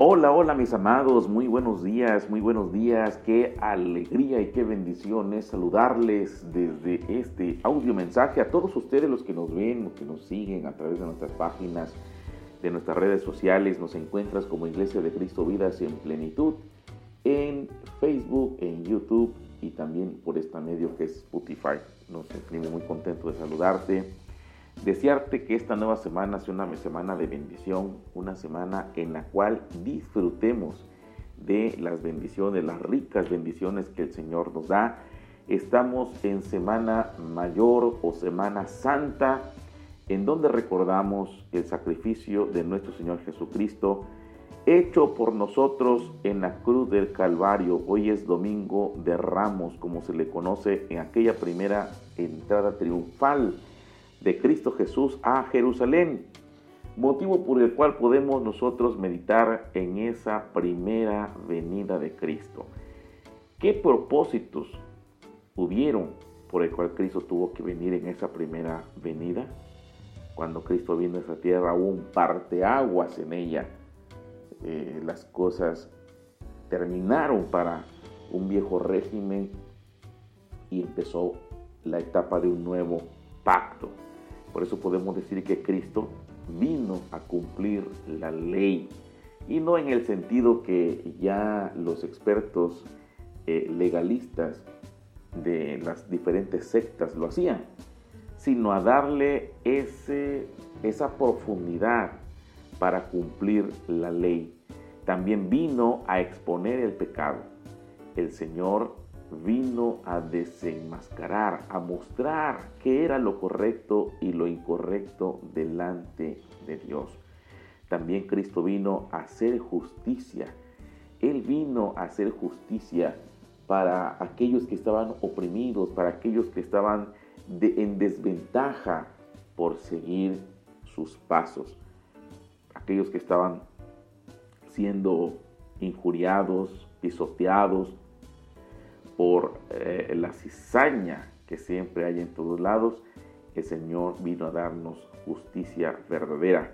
Hola, hola mis amados, muy buenos días, muy buenos días, qué alegría y qué bendición es saludarles desde este audio mensaje a todos ustedes los que nos ven, los que nos siguen a través de nuestras páginas, de nuestras redes sociales, nos encuentras como Iglesia de Cristo Vidas en Plenitud en Facebook, en YouTube y también por esta medio que es Spotify. Nos sentimos muy contentos de saludarte Desearte que esta nueva semana sea una semana de bendición, una semana en la cual disfrutemos de las bendiciones, las ricas bendiciones que el Señor nos da. Estamos en Semana Mayor o Semana Santa, en donde recordamos el sacrificio de nuestro Señor Jesucristo, hecho por nosotros en la cruz del Calvario. Hoy es Domingo de Ramos, como se le conoce en aquella primera entrada triunfal de Cristo Jesús a Jerusalén, motivo por el cual podemos nosotros meditar en esa primera venida de Cristo. ¿Qué propósitos hubieron por el cual Cristo tuvo que venir en esa primera venida? Cuando Cristo vino a esa tierra hubo un parteaguas en ella. Eh, las cosas terminaron para un viejo régimen y empezó la etapa de un nuevo pacto. Por eso podemos decir que Cristo vino a cumplir la ley y no en el sentido que ya los expertos eh, legalistas de las diferentes sectas lo hacían, sino a darle ese, esa profundidad para cumplir la ley. También vino a exponer el pecado. El Señor vino a desenmascarar, a mostrar qué era lo correcto y lo incorrecto delante de Dios. También Cristo vino a hacer justicia. Él vino a hacer justicia para aquellos que estaban oprimidos, para aquellos que estaban en desventaja por seguir sus pasos, aquellos que estaban siendo injuriados, pisoteados, por eh, la cizaña que siempre hay en todos lados, el Señor vino a darnos justicia verdadera.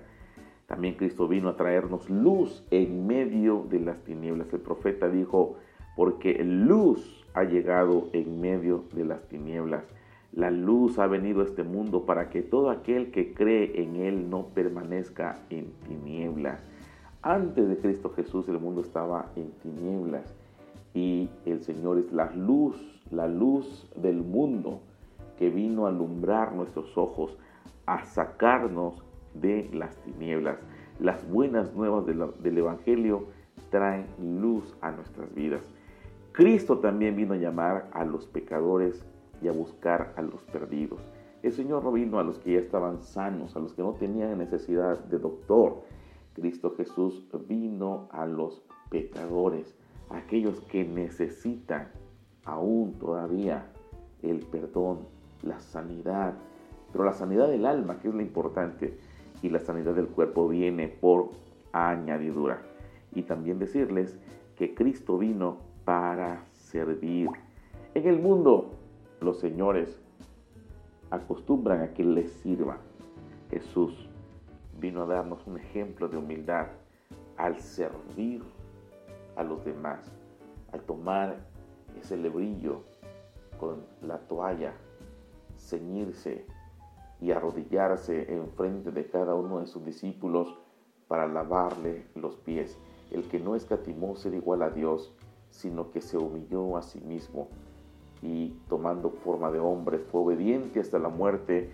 También Cristo vino a traernos luz en medio de las tinieblas. El profeta dijo, porque luz ha llegado en medio de las tinieblas. La luz ha venido a este mundo para que todo aquel que cree en Él no permanezca en tinieblas. Antes de Cristo Jesús el mundo estaba en tinieblas y el Señor es la luz, la luz del mundo que vino a alumbrar nuestros ojos, a sacarnos de las tinieblas. Las buenas nuevas del Evangelio traen luz a nuestras vidas. Cristo también vino a llamar a los pecadores y a buscar a los perdidos. El Señor no vino a los que ya estaban sanos, a los que no tenían necesidad de doctor. Cristo Jesús vino a los pecadores aquellos que necesitan aún todavía el perdón, la sanidad, pero la sanidad del alma, que es lo importante, y la sanidad del cuerpo viene por añadidura. Y también decirles que Cristo vino para servir. En el mundo, los señores acostumbran a que les sirva. Jesús vino a darnos un ejemplo de humildad al servir a los demás. Al tomar ese lebrillo con la toalla, ceñirse y arrodillarse enfrente de cada uno de sus discípulos para lavarle los pies. El que no escatimó ser igual a Dios, sino que se humilló a sí mismo y tomando forma de hombre fue obediente hasta la muerte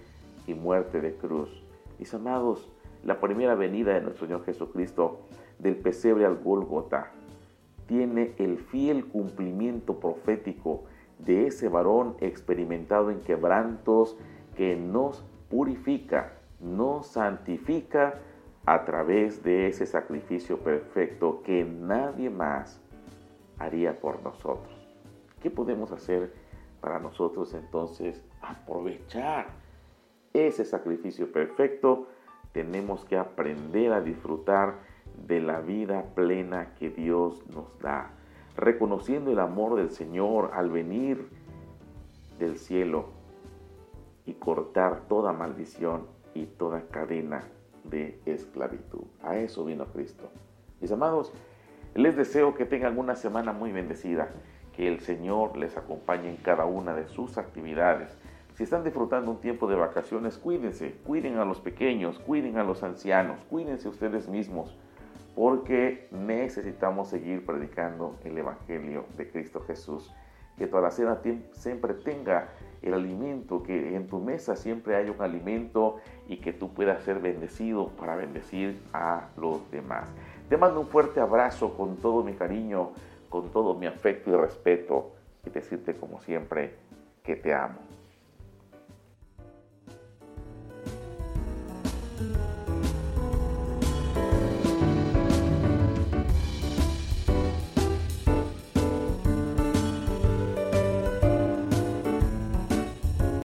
y muerte de cruz. Mis amados, la primera venida de nuestro Señor Jesucristo del pesebre al Gólgota tiene el fiel cumplimiento profético de ese varón experimentado en quebrantos que nos purifica, nos santifica a través de ese sacrificio perfecto que nadie más haría por nosotros. ¿Qué podemos hacer para nosotros entonces aprovechar ese sacrificio perfecto? Tenemos que aprender a disfrutar de la vida plena que Dios nos da, reconociendo el amor del Señor al venir del cielo y cortar toda maldición y toda cadena de esclavitud. A eso vino Cristo, Mis amados, les deseo que tengan una semana muy bendecida, que el Señor les acompañe en cada una de sus actividades. Si están disfrutando un tiempo de vacaciones, cuídense, cuiden a los pequeños, cuiden a los ancianos, cuídense ustedes mismos, porque necesitamos seguir predicando el Evangelio de Cristo Jesús. Que toda la cena siempre tenga el alimento, que en tu mesa siempre haya un alimento y que tú puedas ser bendecido para bendecir a los demás. Te mando un fuerte abrazo con todo mi cariño, con todo mi afecto y respeto y decirte como siempre que te amo.